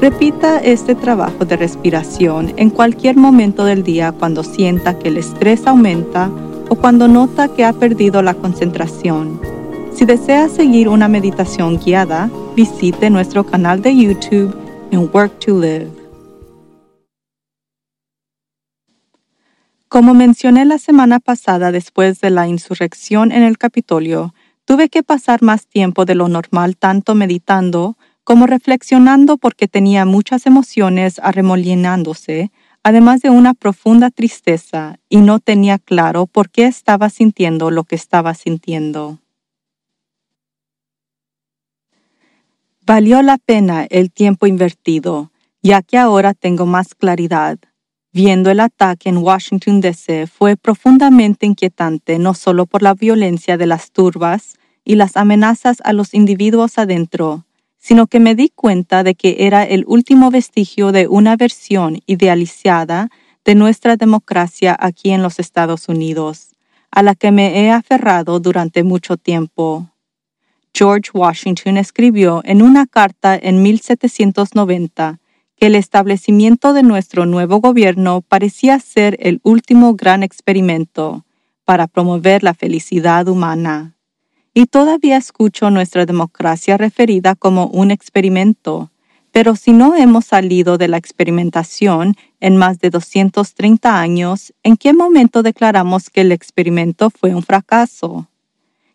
Repita este trabajo de respiración en cualquier momento del día cuando sienta que el estrés aumenta o cuando nota que ha perdido la concentración. Si desea seguir una meditación guiada, visite nuestro canal de YouTube en Work to Live. Como mencioné la semana pasada después de la insurrección en el Capitolio, tuve que pasar más tiempo de lo normal tanto meditando como reflexionando porque tenía muchas emociones arremolinándose, además de una profunda tristeza, y no tenía claro por qué estaba sintiendo lo que estaba sintiendo. Valió la pena el tiempo invertido, ya que ahora tengo más claridad. Viendo el ataque en Washington, D.C. fue profundamente inquietante no solo por la violencia de las turbas y las amenazas a los individuos adentro, sino que me di cuenta de que era el último vestigio de una versión idealizada de nuestra democracia aquí en los Estados Unidos, a la que me he aferrado durante mucho tiempo. George Washington escribió en una carta en 1790 que el establecimiento de nuestro nuevo gobierno parecía ser el último gran experimento para promover la felicidad humana y todavía escucho nuestra democracia referida como un experimento. Pero si no hemos salido de la experimentación en más de 230 años, ¿en qué momento declaramos que el experimento fue un fracaso?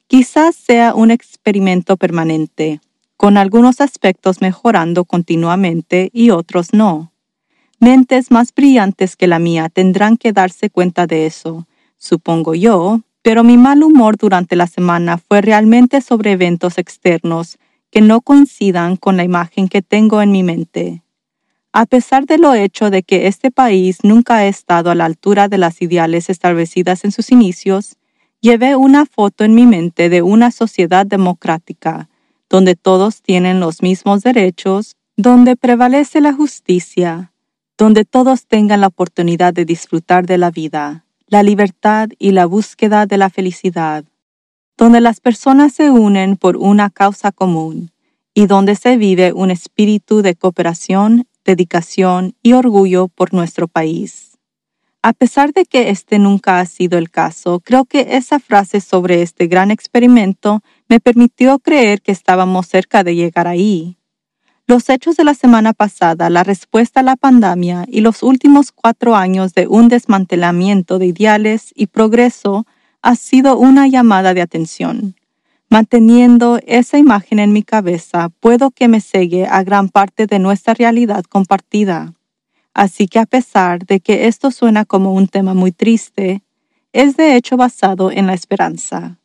Quizás sea un experimento permanente, con algunos aspectos mejorando continuamente y otros no. Mentes más brillantes que la mía tendrán que darse cuenta de eso, supongo yo, pero mi mal humor durante la semana fue realmente sobre eventos externos que no coincidan con la imagen que tengo en mi mente. A pesar de lo hecho de que este país nunca ha estado a la altura de las ideales establecidas en sus inicios, llevé una foto en mi mente de una sociedad democrática, donde todos tienen los mismos derechos, donde prevalece la justicia, donde todos tengan la oportunidad de disfrutar de la vida la libertad y la búsqueda de la felicidad, donde las personas se unen por una causa común y donde se vive un espíritu de cooperación, dedicación y orgullo por nuestro país. A pesar de que este nunca ha sido el caso, creo que esa frase sobre este gran experimento me permitió creer que estábamos cerca de llegar ahí. Los hechos de la semana pasada, la respuesta a la pandemia y los últimos cuatro años de un desmantelamiento de ideales y progreso ha sido una llamada de atención. Manteniendo esa imagen en mi cabeza, puedo que me cegue a gran parte de nuestra realidad compartida. Así que a pesar de que esto suena como un tema muy triste, es de hecho basado en la esperanza.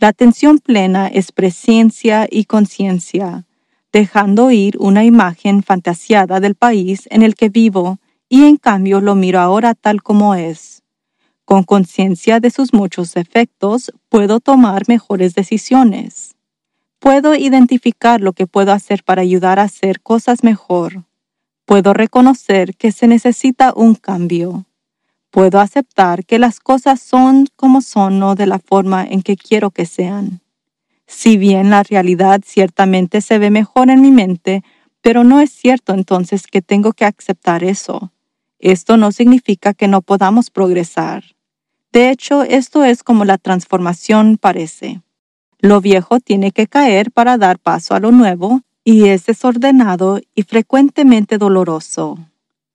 La atención plena es presencia y conciencia dejando ir una imagen fantaseada del país en el que vivo y en cambio lo miro ahora tal como es. Con conciencia de sus muchos efectos, puedo tomar mejores decisiones. Puedo identificar lo que puedo hacer para ayudar a hacer cosas mejor. Puedo reconocer que se necesita un cambio. Puedo aceptar que las cosas son como son, no de la forma en que quiero que sean. Si bien la realidad ciertamente se ve mejor en mi mente, pero no es cierto entonces que tengo que aceptar eso. Esto no significa que no podamos progresar. De hecho, esto es como la transformación parece. Lo viejo tiene que caer para dar paso a lo nuevo, y es desordenado y frecuentemente doloroso.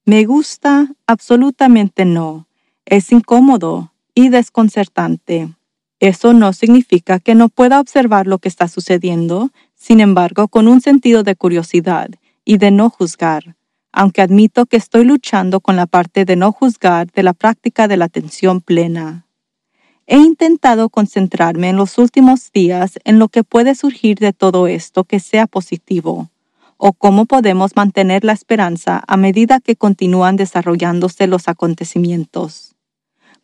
¿Me gusta? Absolutamente no. Es incómodo y desconcertante. Eso no significa que no pueda observar lo que está sucediendo, sin embargo, con un sentido de curiosidad y de no juzgar, aunque admito que estoy luchando con la parte de no juzgar de la práctica de la atención plena. He intentado concentrarme en los últimos días en lo que puede surgir de todo esto que sea positivo, o cómo podemos mantener la esperanza a medida que continúan desarrollándose los acontecimientos.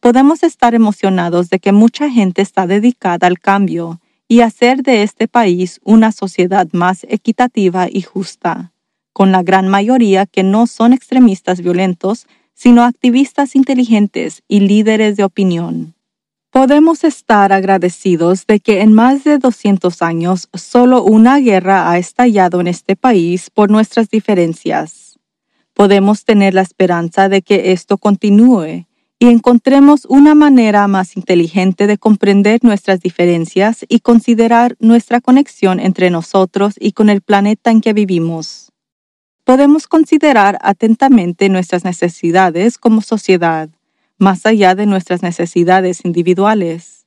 Podemos estar emocionados de que mucha gente está dedicada al cambio y hacer de este país una sociedad más equitativa y justa, con la gran mayoría que no son extremistas violentos, sino activistas inteligentes y líderes de opinión. Podemos estar agradecidos de que en más de 200 años solo una guerra ha estallado en este país por nuestras diferencias. Podemos tener la esperanza de que esto continúe y encontremos una manera más inteligente de comprender nuestras diferencias y considerar nuestra conexión entre nosotros y con el planeta en que vivimos. Podemos considerar atentamente nuestras necesidades como sociedad, más allá de nuestras necesidades individuales.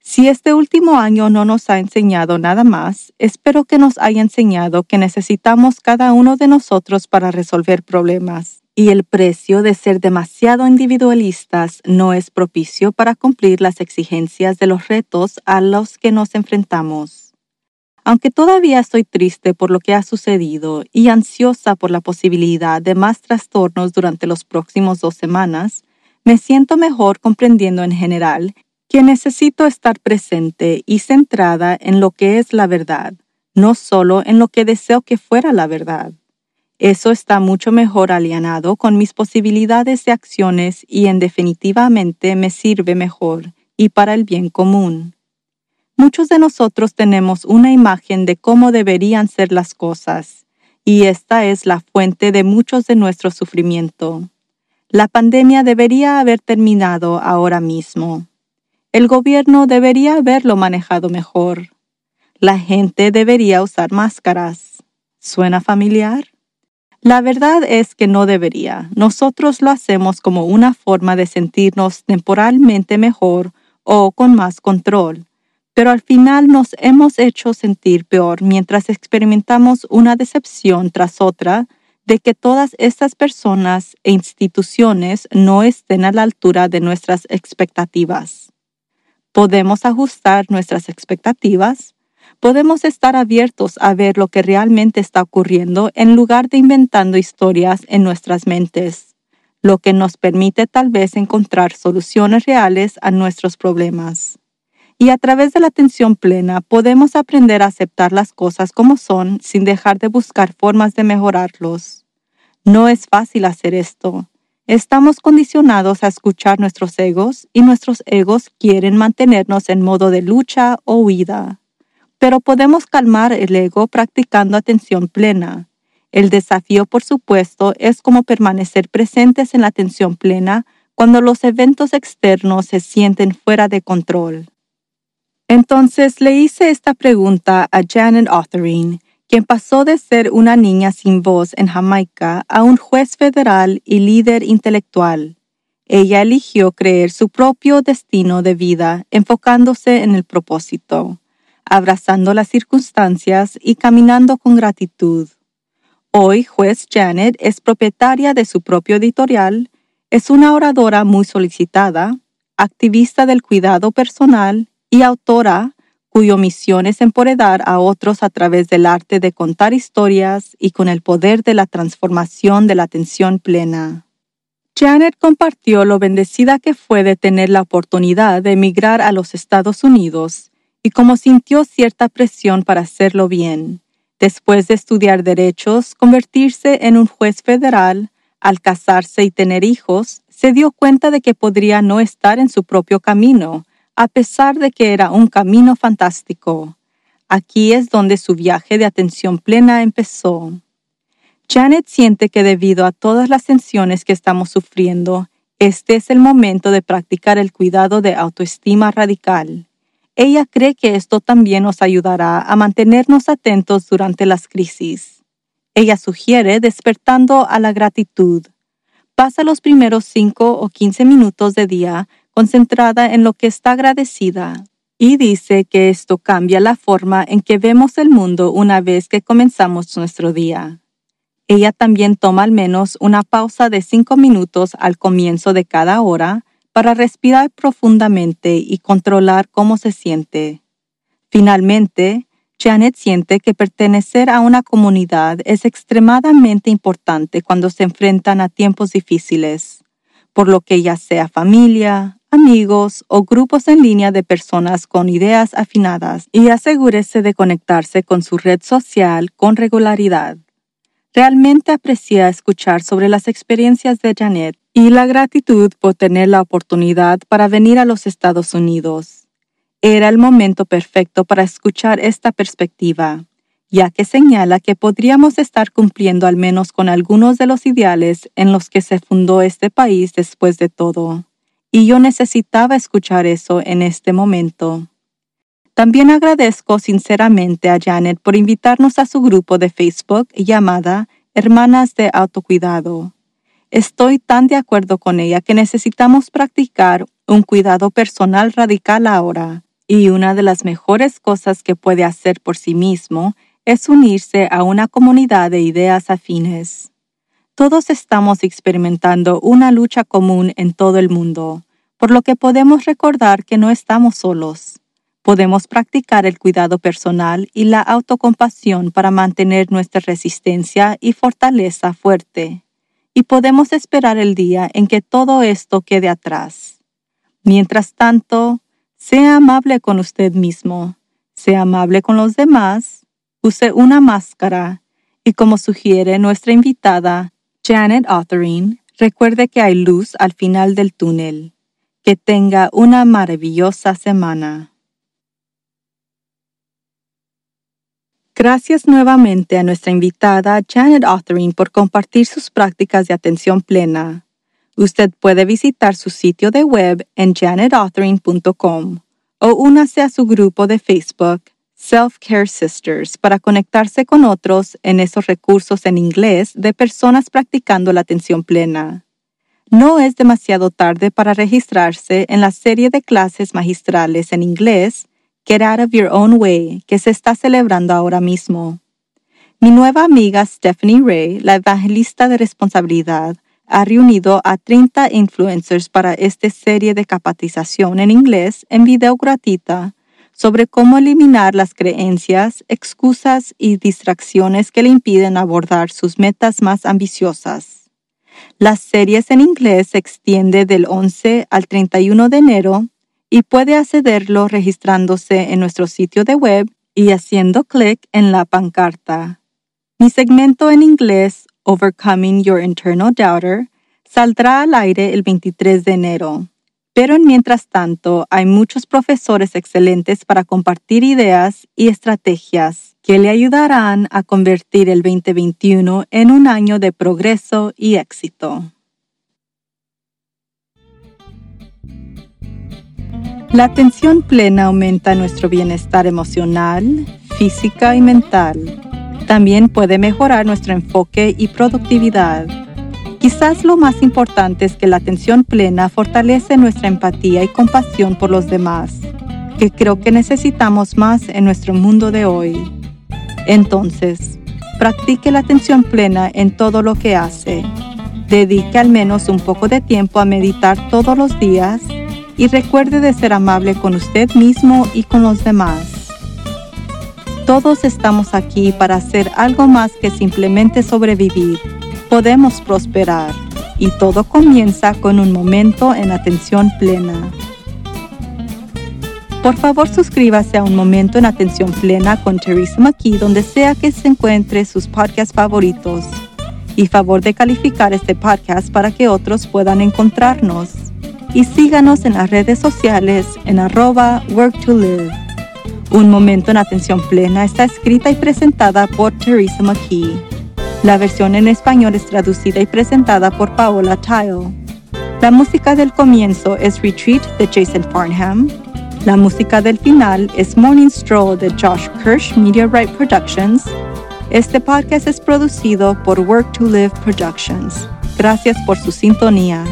Si este último año no nos ha enseñado nada más, espero que nos haya enseñado que necesitamos cada uno de nosotros para resolver problemas y el precio de ser demasiado individualistas no es propicio para cumplir las exigencias de los retos a los que nos enfrentamos. Aunque todavía estoy triste por lo que ha sucedido y ansiosa por la posibilidad de más trastornos durante los próximos dos semanas, me siento mejor comprendiendo en general que necesito estar presente y centrada en lo que es la verdad, no solo en lo que deseo que fuera la verdad. Eso está mucho mejor alienado con mis posibilidades de acciones y en definitivamente me sirve mejor y para el bien común. Muchos de nosotros tenemos una imagen de cómo deberían ser las cosas, y esta es la fuente de muchos de nuestro sufrimiento. La pandemia debería haber terminado ahora mismo. El gobierno debería haberlo manejado mejor. La gente debería usar máscaras. ¿Suena familiar? La verdad es que no debería. Nosotros lo hacemos como una forma de sentirnos temporalmente mejor o con más control, pero al final nos hemos hecho sentir peor mientras experimentamos una decepción tras otra de que todas estas personas e instituciones no estén a la altura de nuestras expectativas. ¿Podemos ajustar nuestras expectativas? Podemos estar abiertos a ver lo que realmente está ocurriendo en lugar de inventando historias en nuestras mentes, lo que nos permite tal vez encontrar soluciones reales a nuestros problemas. Y a través de la atención plena podemos aprender a aceptar las cosas como son sin dejar de buscar formas de mejorarlos. No es fácil hacer esto. Estamos condicionados a escuchar nuestros egos y nuestros egos quieren mantenernos en modo de lucha o huida pero podemos calmar el ego practicando atención plena. El desafío, por supuesto, es cómo permanecer presentes en la atención plena cuando los eventos externos se sienten fuera de control. Entonces le hice esta pregunta a Janet Othering, quien pasó de ser una niña sin voz en Jamaica a un juez federal y líder intelectual. Ella eligió creer su propio destino de vida enfocándose en el propósito abrazando las circunstancias y caminando con gratitud. Hoy, juez Janet es propietaria de su propio editorial, es una oradora muy solicitada, activista del cuidado personal y autora cuyo misión es empoderar a otros a través del arte de contar historias y con el poder de la transformación de la atención plena. Janet compartió lo bendecida que fue de tener la oportunidad de emigrar a los Estados Unidos y como sintió cierta presión para hacerlo bien, después de estudiar derechos, convertirse en un juez federal, al casarse y tener hijos, se dio cuenta de que podría no estar en su propio camino, a pesar de que era un camino fantástico. Aquí es donde su viaje de atención plena empezó. Janet siente que debido a todas las tensiones que estamos sufriendo, este es el momento de practicar el cuidado de autoestima radical. Ella cree que esto también nos ayudará a mantenernos atentos durante las crisis. Ella sugiere despertando a la gratitud. Pasa los primeros 5 o 15 minutos de día concentrada en lo que está agradecida y dice que esto cambia la forma en que vemos el mundo una vez que comenzamos nuestro día. Ella también toma al menos una pausa de cinco minutos al comienzo de cada hora para respirar profundamente y controlar cómo se siente. Finalmente, Janet siente que pertenecer a una comunidad es extremadamente importante cuando se enfrentan a tiempos difíciles, por lo que ya sea familia, amigos o grupos en línea de personas con ideas afinadas y asegúrese de conectarse con su red social con regularidad. Realmente aprecia escuchar sobre las experiencias de Janet y la gratitud por tener la oportunidad para venir a los Estados Unidos. Era el momento perfecto para escuchar esta perspectiva, ya que señala que podríamos estar cumpliendo al menos con algunos de los ideales en los que se fundó este país después de todo y yo necesitaba escuchar eso en este momento. También agradezco sinceramente a Janet por invitarnos a su grupo de Facebook llamada Hermanas de Autocuidado. Estoy tan de acuerdo con ella que necesitamos practicar un cuidado personal radical ahora, y una de las mejores cosas que puede hacer por sí mismo es unirse a una comunidad de ideas afines. Todos estamos experimentando una lucha común en todo el mundo, por lo que podemos recordar que no estamos solos. Podemos practicar el cuidado personal y la autocompasión para mantener nuestra resistencia y fortaleza fuerte. Y podemos esperar el día en que todo esto quede atrás. Mientras tanto, sea amable con usted mismo, sea amable con los demás, use una máscara y como sugiere nuestra invitada, Janet Autherine, recuerde que hay luz al final del túnel. Que tenga una maravillosa semana. Gracias nuevamente a nuestra invitada Janet Autherine por compartir sus prácticas de atención plena. Usted puede visitar su sitio de web en janetautherine.com o únase a su grupo de Facebook Self Care Sisters para conectarse con otros en esos recursos en inglés de personas practicando la atención plena. No es demasiado tarde para registrarse en la serie de clases magistrales en inglés Get Out of Your Own Way que se está celebrando ahora mismo. Mi nueva amiga Stephanie Ray, la evangelista de responsabilidad, ha reunido a 30 influencers para esta serie de capacitación en inglés en video gratuita sobre cómo eliminar las creencias, excusas y distracciones que le impiden abordar sus metas más ambiciosas. Las series en inglés se extiende del 11 al 31 de enero y puede accederlo registrándose en nuestro sitio de web y haciendo clic en la pancarta. Mi segmento en inglés, Overcoming Your Internal Doubter, saldrá al aire el 23 de enero. Pero mientras tanto, hay muchos profesores excelentes para compartir ideas y estrategias que le ayudarán a convertir el 2021 en un año de progreso y éxito. La atención plena aumenta nuestro bienestar emocional, física y mental. También puede mejorar nuestro enfoque y productividad Quizás lo más importante es que la atención plena fortalece nuestra empatía y compasión por los demás, que creo que necesitamos más en nuestro mundo de hoy. Entonces, practique la atención plena en todo lo que hace. Dedique al menos un poco de tiempo a meditar todos los días y recuerde de ser amable con usted mismo y con los demás. Todos estamos aquí para hacer algo más que simplemente sobrevivir podemos prosperar y todo comienza con un momento en atención plena. Por favor, suscríbase a Un Momento en Atención Plena con Teresa McKee donde sea que se encuentre sus podcasts favoritos. Y favor de calificar este podcast para que otros puedan encontrarnos. Y síganos en las redes sociales en arroba work to live. Un Momento en Atención Plena está escrita y presentada por Teresa McKee. La versión en español es traducida y presentada por Paola Tile. La música del comienzo es Retreat de Jason Farnham. La música del final es Morning Stroll de Josh Kirsch Media Right Productions. Este podcast es producido por Work to Live Productions. Gracias por su sintonía.